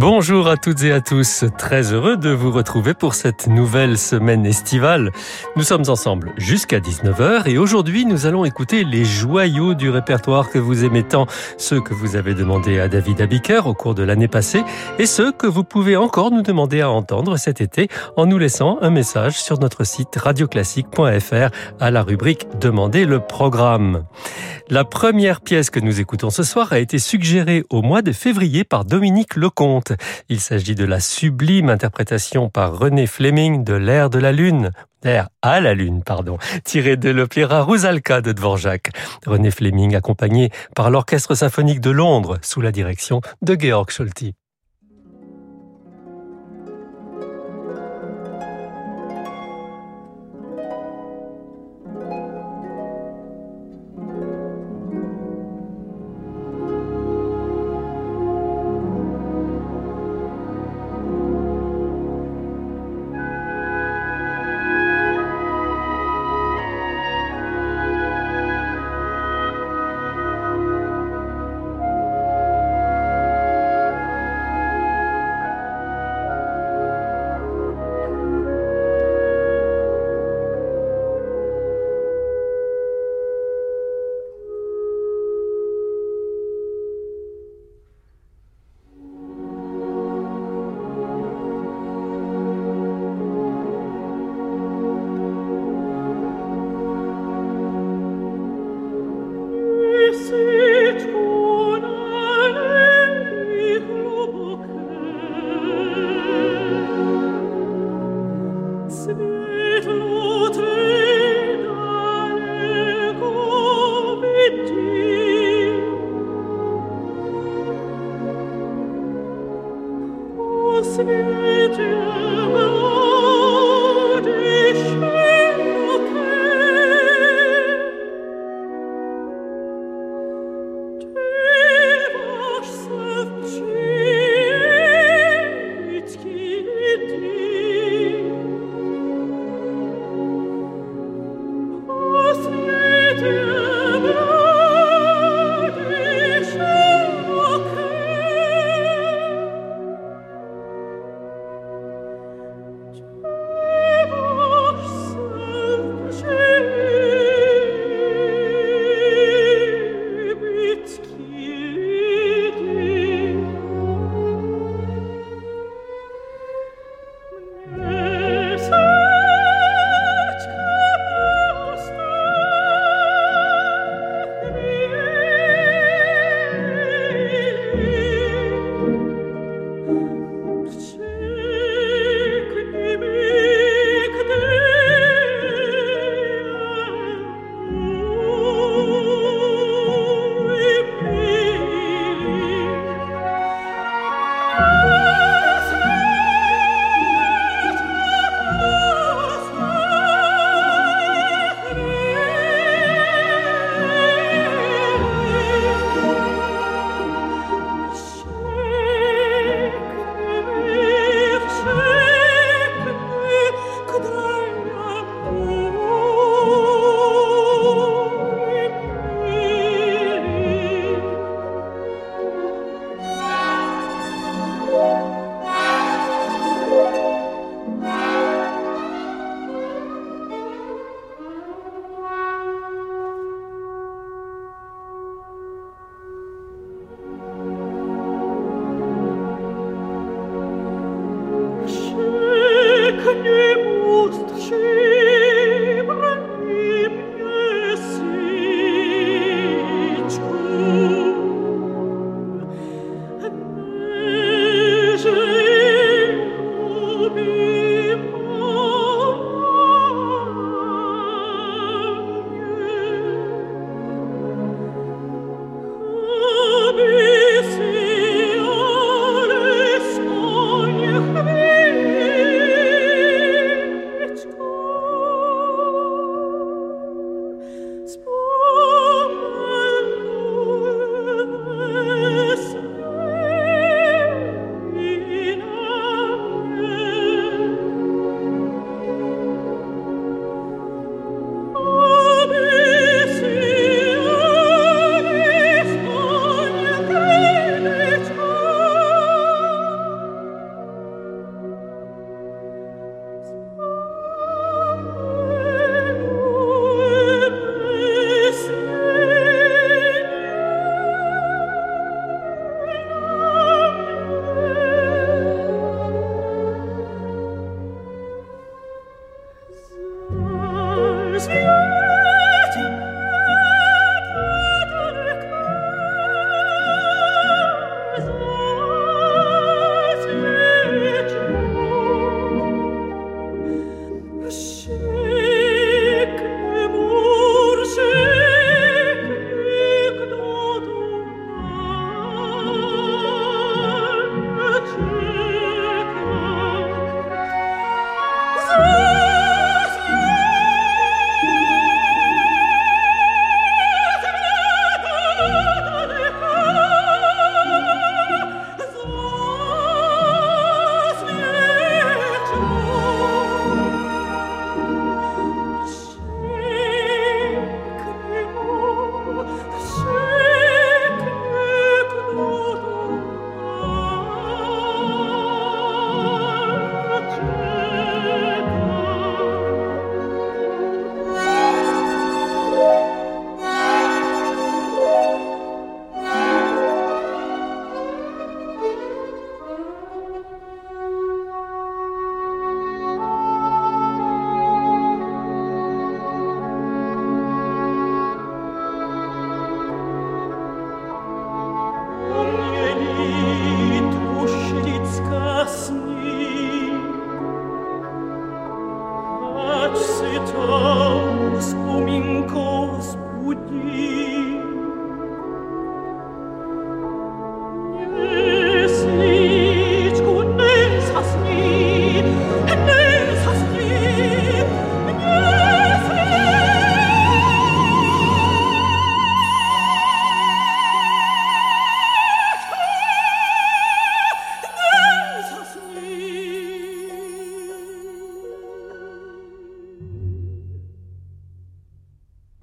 Bonjour à toutes et à tous, très heureux de vous retrouver pour cette nouvelle semaine estivale. Nous sommes ensemble jusqu'à 19h et aujourd'hui nous allons écouter les joyaux du répertoire que vous aimez tant, ceux que vous avez demandé à David Abiker au cours de l'année passée et ceux que vous pouvez encore nous demander à entendre cet été en nous laissant un message sur notre site radioclassique.fr à la rubrique Demandez le programme. La première pièce que nous écoutons ce soir a été suggérée au mois de février par Dominique Lecomte. Il s'agit de la sublime interprétation par René Fleming de l'air de la lune, l'air à la lune, pardon, tiré de l'opéra Rusalka de Dvorak. René Fleming accompagné par l'Orchestre symphonique de Londres sous la direction de Georg Scholti.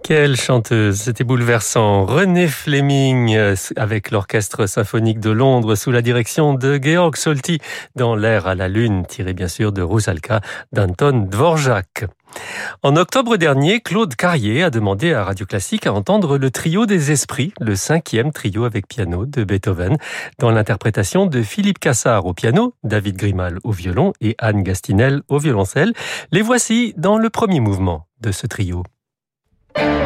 Quelle chanteuse, c'était bouleversant. René Fleming euh, avec l'Orchestre symphonique de Londres sous la direction de Georg Solti dans L'air à la lune, tiré bien sûr de Rusalka d'Anton Dvorak. En octobre dernier, Claude Carrier a demandé à Radio Classique à entendre le trio des esprits, le cinquième trio avec piano de Beethoven, dans l'interprétation de Philippe Cassard au piano, David Grimal au violon et Anne Gastinel au violoncelle. Les voici dans le premier mouvement de ce trio. Le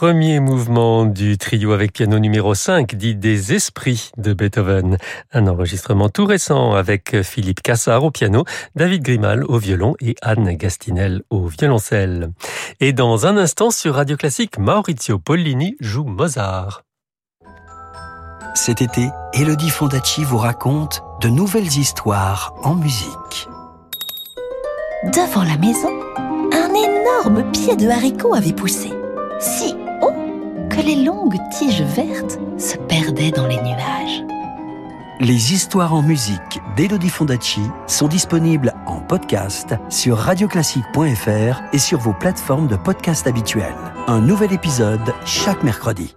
Premier mouvement du trio avec piano numéro 5 dit des esprits de Beethoven. Un enregistrement tout récent avec Philippe Cassard au piano, David Grimal au violon et Anne Gastinel au violoncelle. Et dans un instant sur Radio Classique, Maurizio Pollini joue Mozart. Cet été, Elodie Fondacci vous raconte de nouvelles histoires en musique. Devant la maison, un énorme pied de haricot avait poussé si les longues tiges vertes se perdaient dans les nuages. Les histoires en musique d'Elodie Fondacci sont disponibles en podcast sur radioclassique.fr et sur vos plateformes de podcast habituelles. Un nouvel épisode chaque mercredi.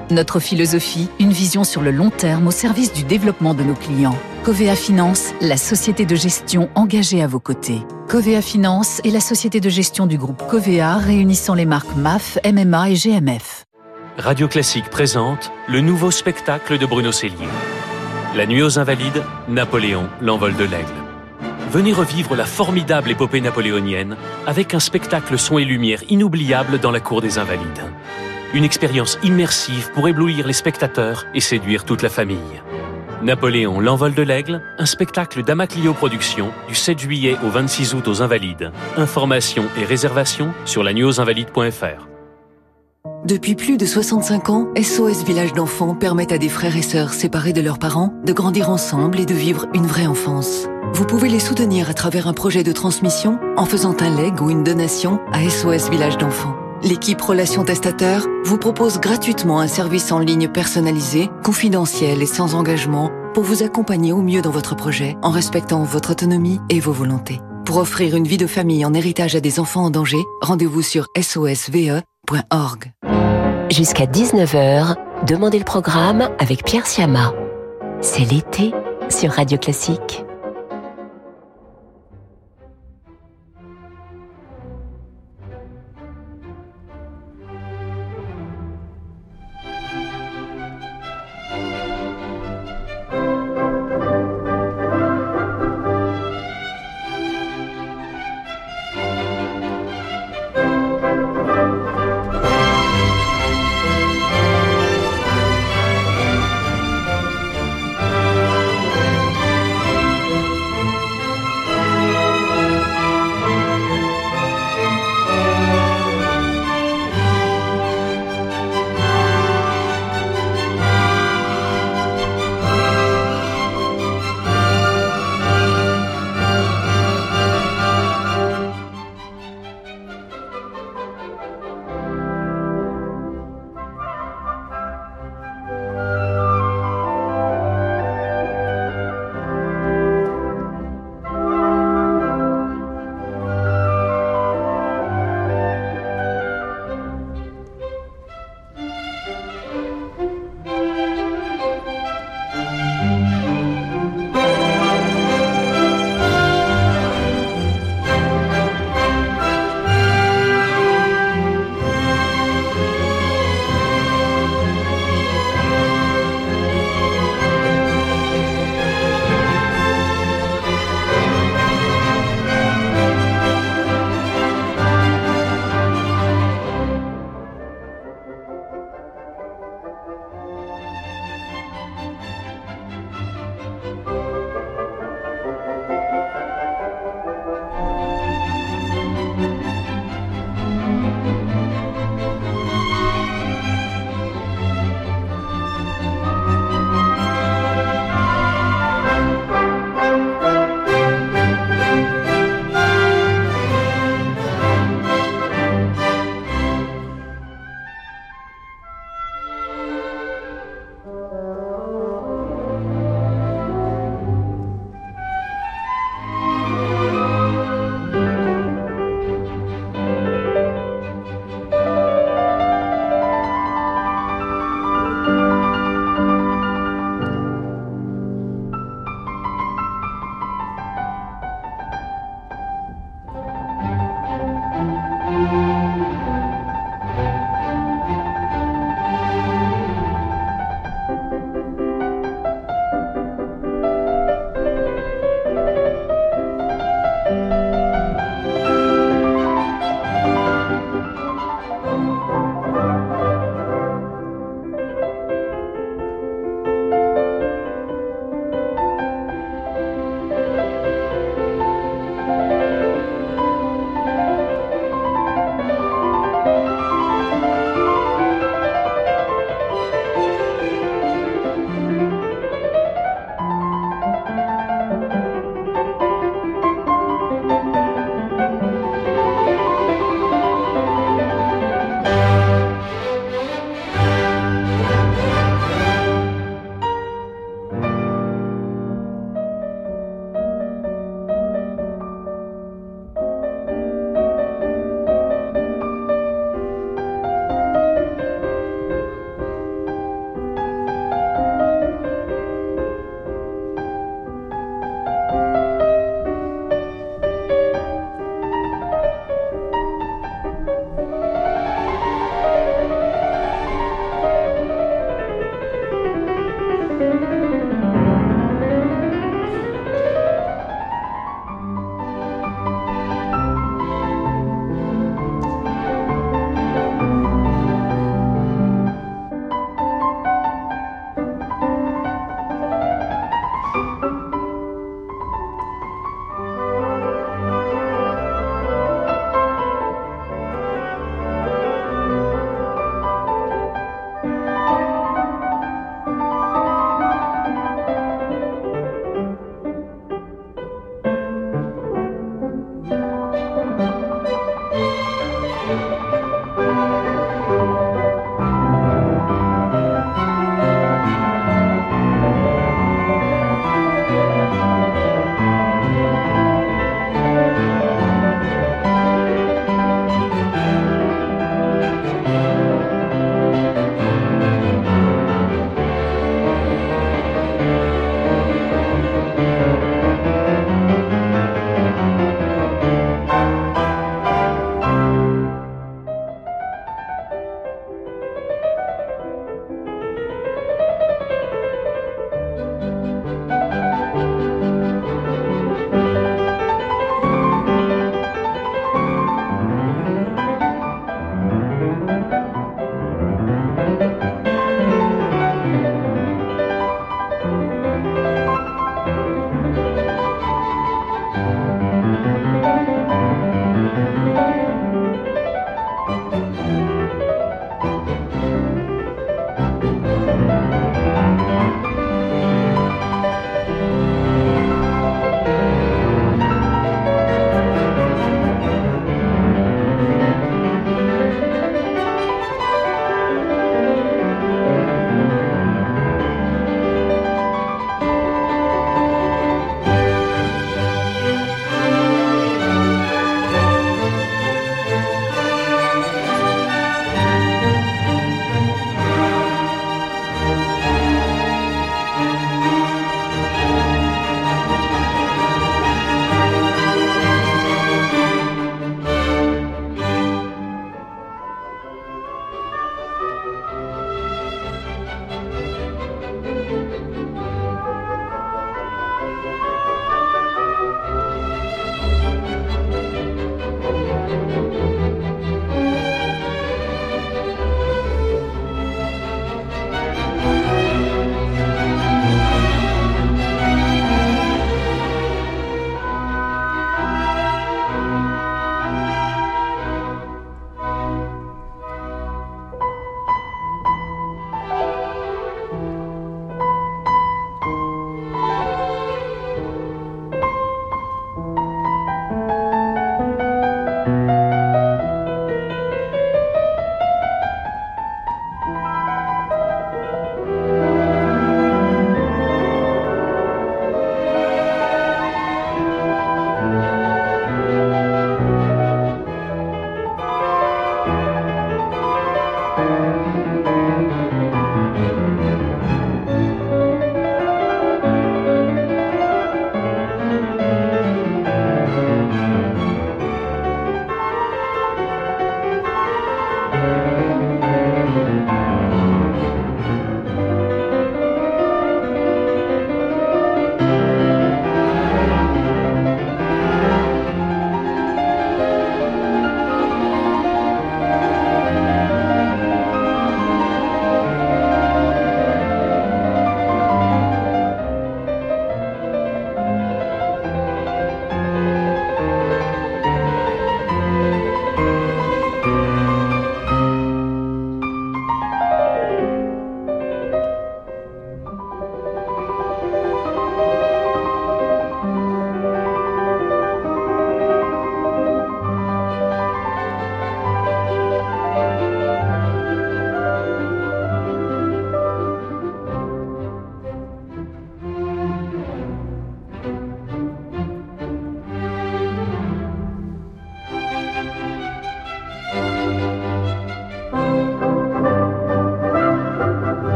Notre philosophie, une vision sur le long terme au service du développement de nos clients. Covea Finance, la société de gestion engagée à vos côtés. Covea Finance est la société de gestion du groupe Covea réunissant les marques MAF, MMA et GMF. Radio Classique présente le nouveau spectacle de Bruno Cellier. La nuit aux Invalides, Napoléon, l'envol de l'aigle. Venez revivre la formidable épopée napoléonienne avec un spectacle son et lumière inoubliable dans la cour des Invalides. Une expérience immersive pour éblouir les spectateurs et séduire toute la famille. Napoléon, l'envol de l'aigle, un spectacle d'Amaclio Productions du 7 juillet au 26 août aux Invalides. Informations et réservations sur la-invalides.fr. Depuis plus de 65 ans, SOS Village d'enfants permet à des frères et sœurs séparés de leurs parents de grandir ensemble et de vivre une vraie enfance. Vous pouvez les soutenir à travers un projet de transmission en faisant un leg ou une donation à SOS Village d'enfants. L'équipe Relations Testateurs vous propose gratuitement un service en ligne personnalisé, confidentiel et sans engagement pour vous accompagner au mieux dans votre projet en respectant votre autonomie et vos volontés. Pour offrir une vie de famille en héritage à des enfants en danger, rendez-vous sur sosve.org. Jusqu'à 19h, Demandez le programme avec Pierre Siama. C'est l'été sur Radio Classique.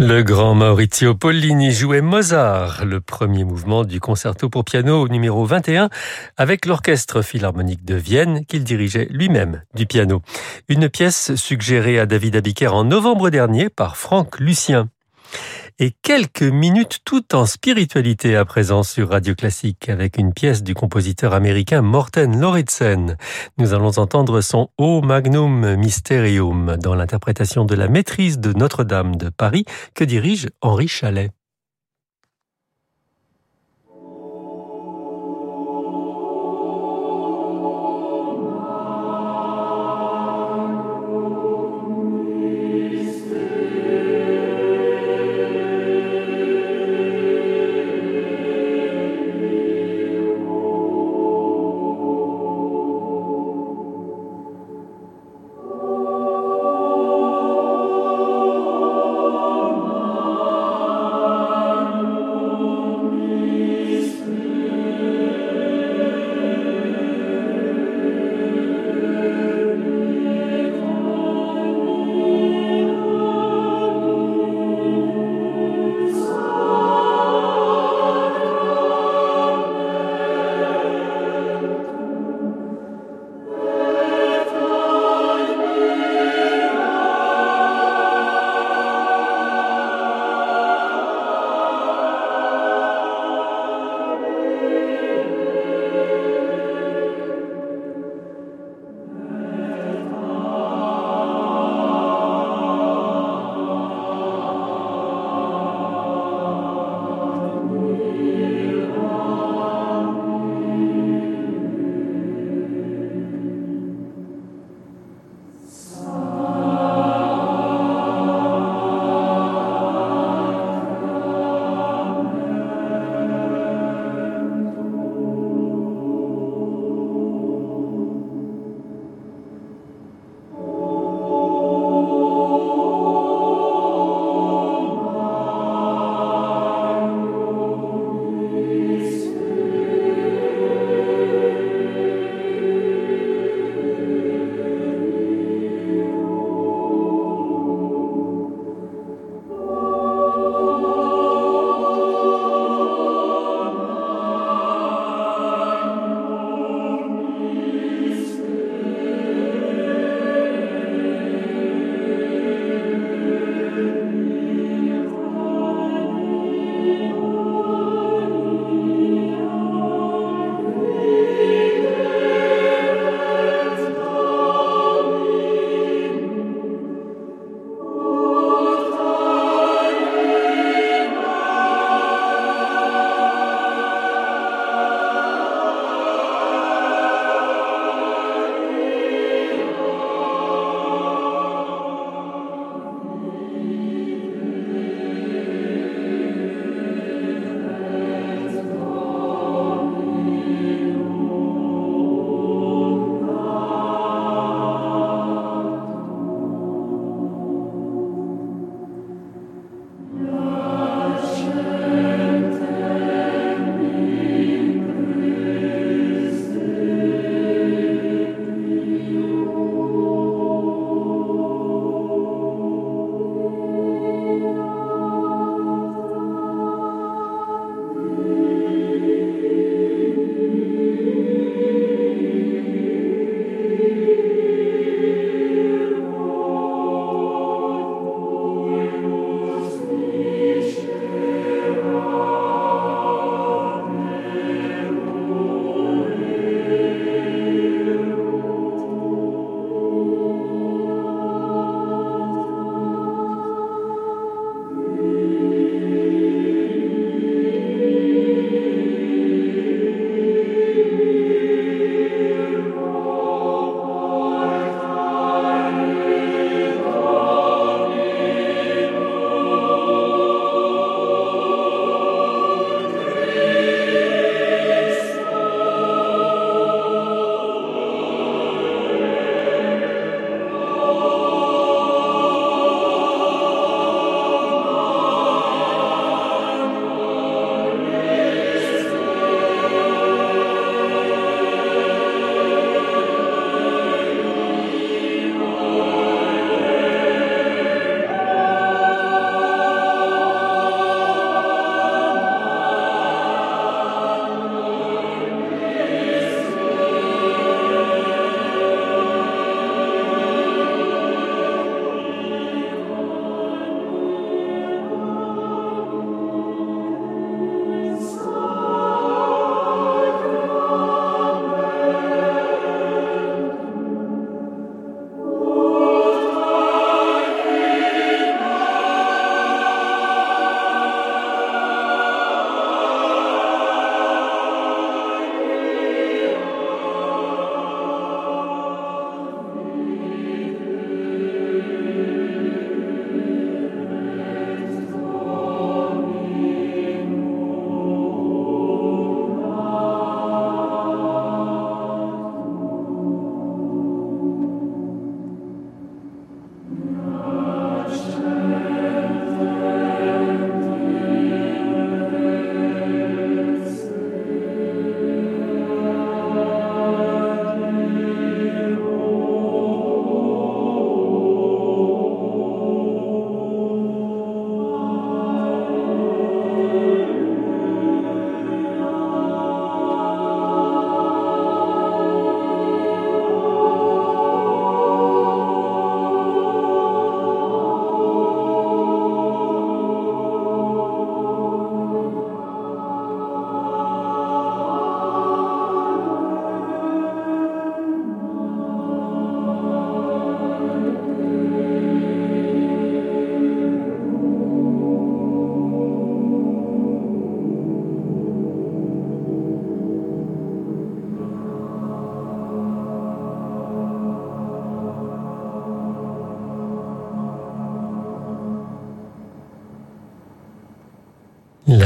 Le grand Maurizio Pollini jouait Mozart, le premier mouvement du concerto pour piano numéro 21, avec l'orchestre philharmonique de Vienne qu'il dirigeait lui-même du piano. Une pièce suggérée à David Abiker en novembre dernier par Franck Lucien et quelques minutes tout en spiritualité à présent sur Radio Classique avec une pièce du compositeur américain Morten Lauritsen. Nous allons entendre son O Magnum Mysterium dans l'interprétation de la maîtrise de Notre-Dame de Paris que dirige Henri Chalet.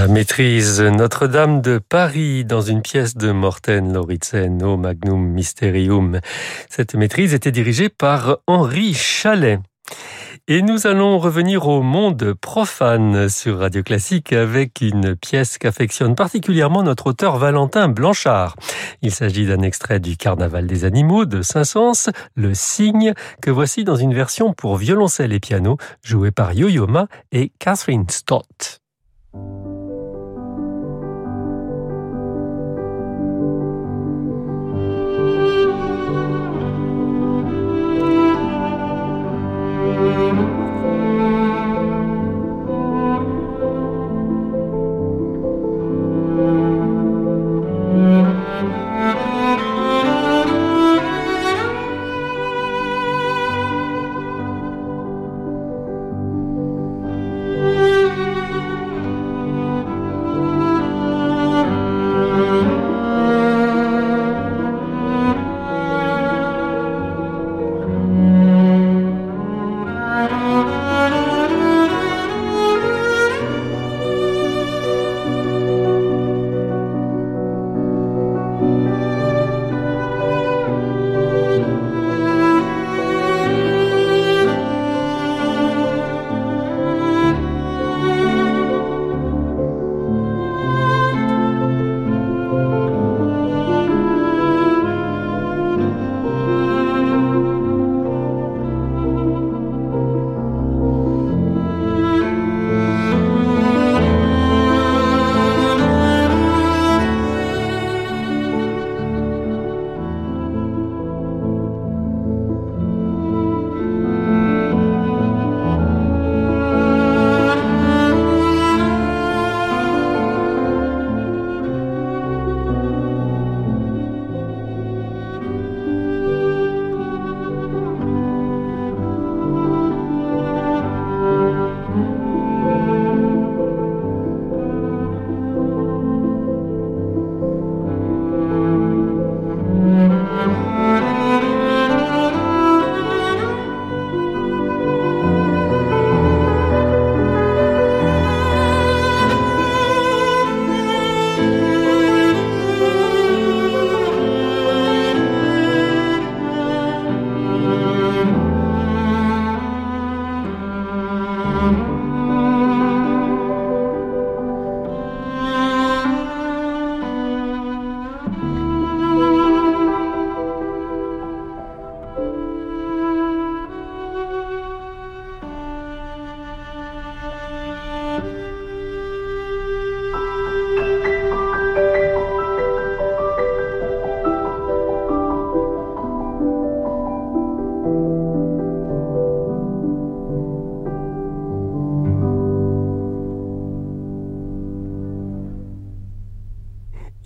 Maîtrise Notre-Dame de Paris dans une pièce de Morten Lauritsen au Magnum Mysterium. Cette maîtrise était dirigée par Henri Chalet. Et nous allons revenir au monde profane sur Radio Classique avec une pièce qu'affectionne particulièrement notre auteur Valentin Blanchard. Il s'agit d'un extrait du Carnaval des animaux de Saint-Saëns, Le Cygne, que voici dans une version pour violoncelle et piano jouée par Yo-Yo Ma et Catherine Stott.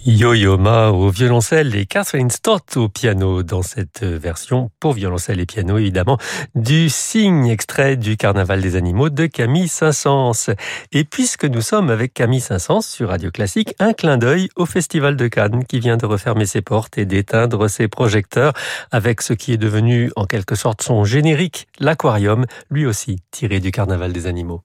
Yo-Yo Ma au violoncelle et Catherine Stott au piano dans cette version pour violoncelle et piano évidemment du Cygne extrait du Carnaval des animaux de Camille Saint-Saëns. Et puisque nous sommes avec Camille Saint-Saëns sur Radio Classique, un clin d'œil au Festival de Cannes qui vient de refermer ses portes et d'éteindre ses projecteurs avec ce qui est devenu en quelque sorte son générique, l'aquarium, lui aussi tiré du Carnaval des animaux.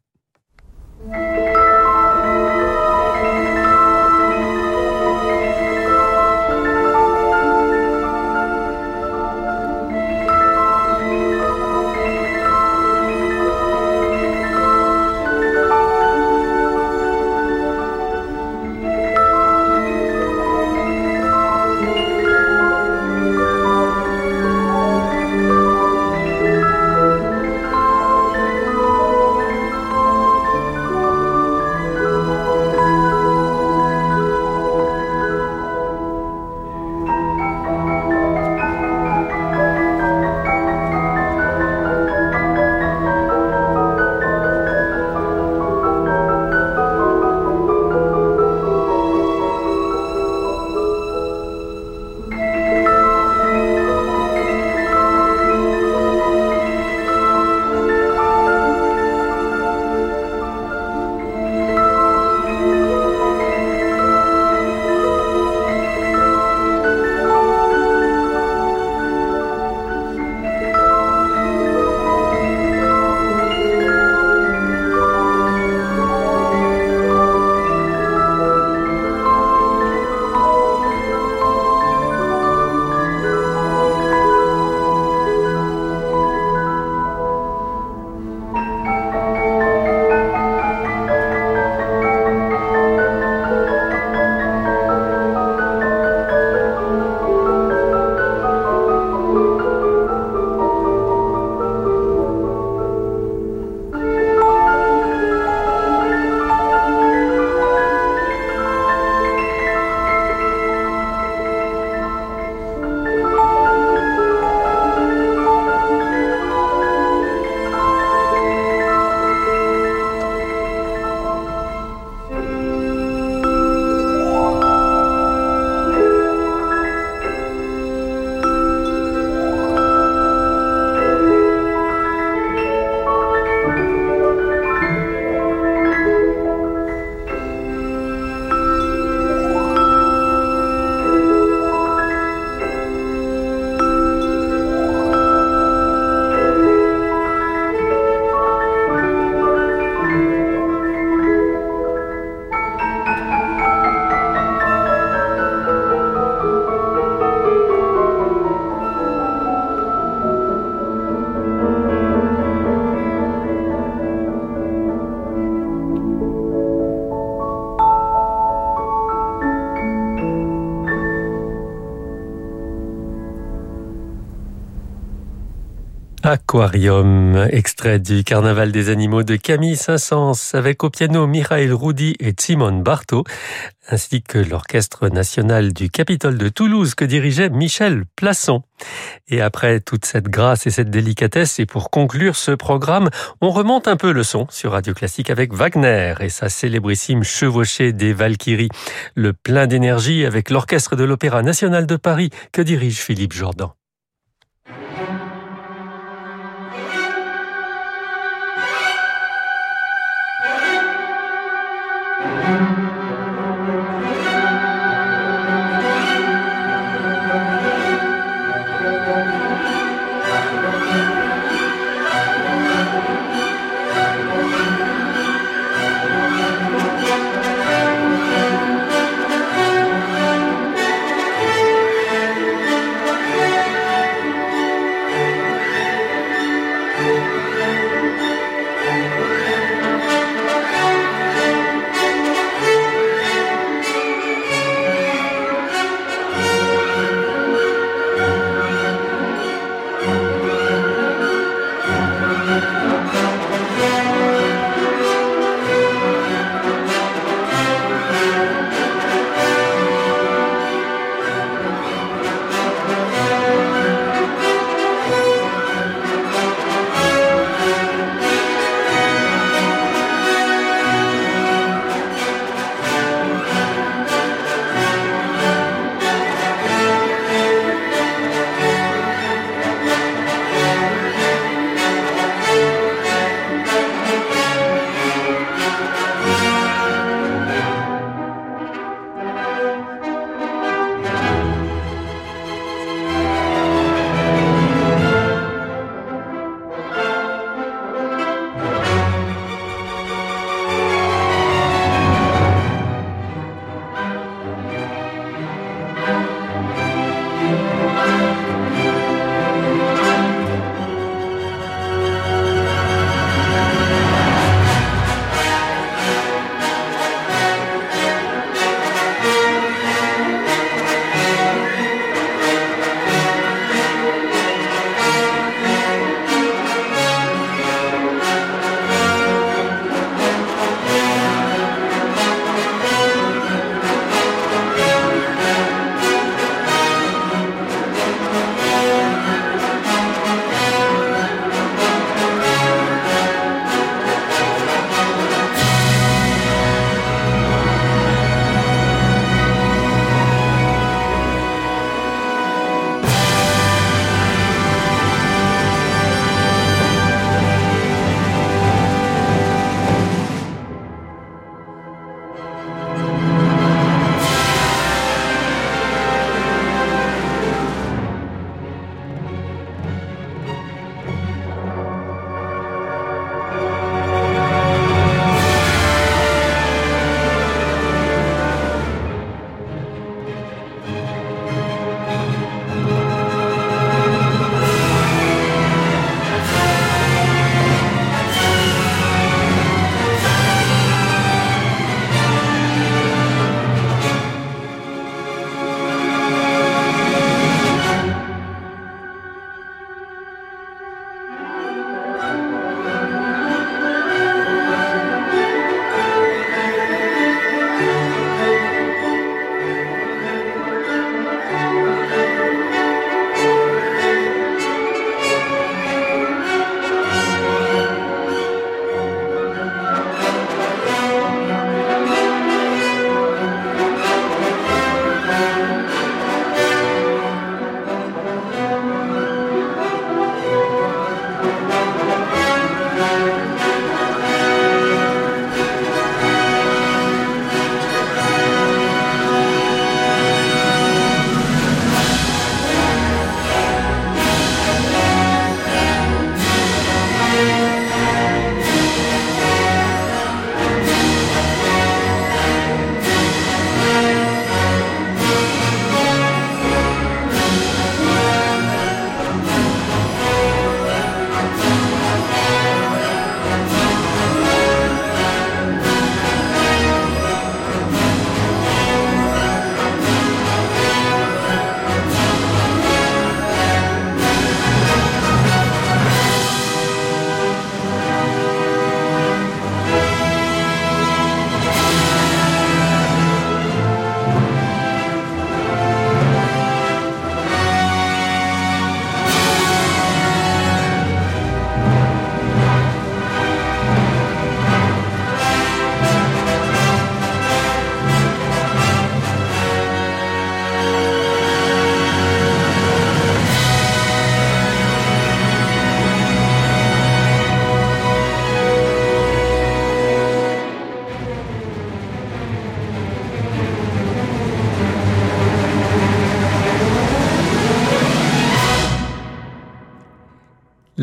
Aquarium, extrait du Carnaval des animaux de Camille Saint-Saëns, avec au piano Michael Roudy et Simone Bartho, ainsi que l'Orchestre national du Capitole de Toulouse que dirigeait Michel Plasson. Et après toute cette grâce et cette délicatesse, et pour conclure ce programme, on remonte un peu le son sur Radio Classique avec Wagner et sa célébrissime chevauchée des Valkyries, le plein d'énergie avec l'Orchestre de l'Opéra national de Paris que dirige Philippe Jordan.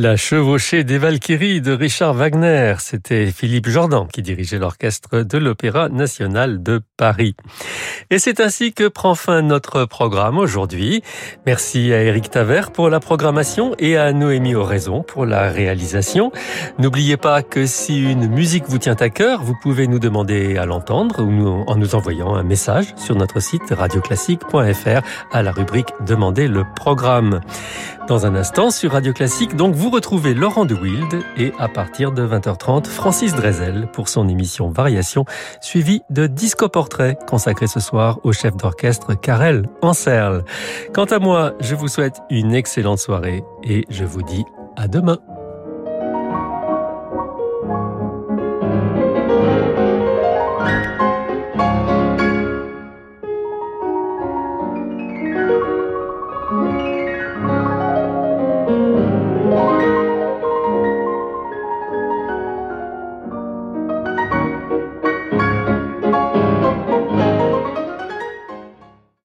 La chevauchée des Valkyries de Richard Wagner, c'était Philippe Jordan qui dirigeait l'orchestre de l'Opéra national de Paris. Et c'est ainsi que prend fin notre programme aujourd'hui. Merci à Eric Taver pour la programmation et à Noémie Oraison pour la réalisation. N'oubliez pas que si une musique vous tient à cœur, vous pouvez nous demander à l'entendre ou en nous envoyant un message sur notre site radioclassique.fr à la rubrique Demandez le programme. Dans un instant sur Radio Classique, donc vous retrouvez Laurent de Wild et à partir de 20h30, Francis Drezel pour son émission Variation, suivie de Disco Portrait consacré ce soir au chef d'orchestre Karel Anserl. Quant à moi, je vous souhaite une excellente soirée et je vous dis à demain.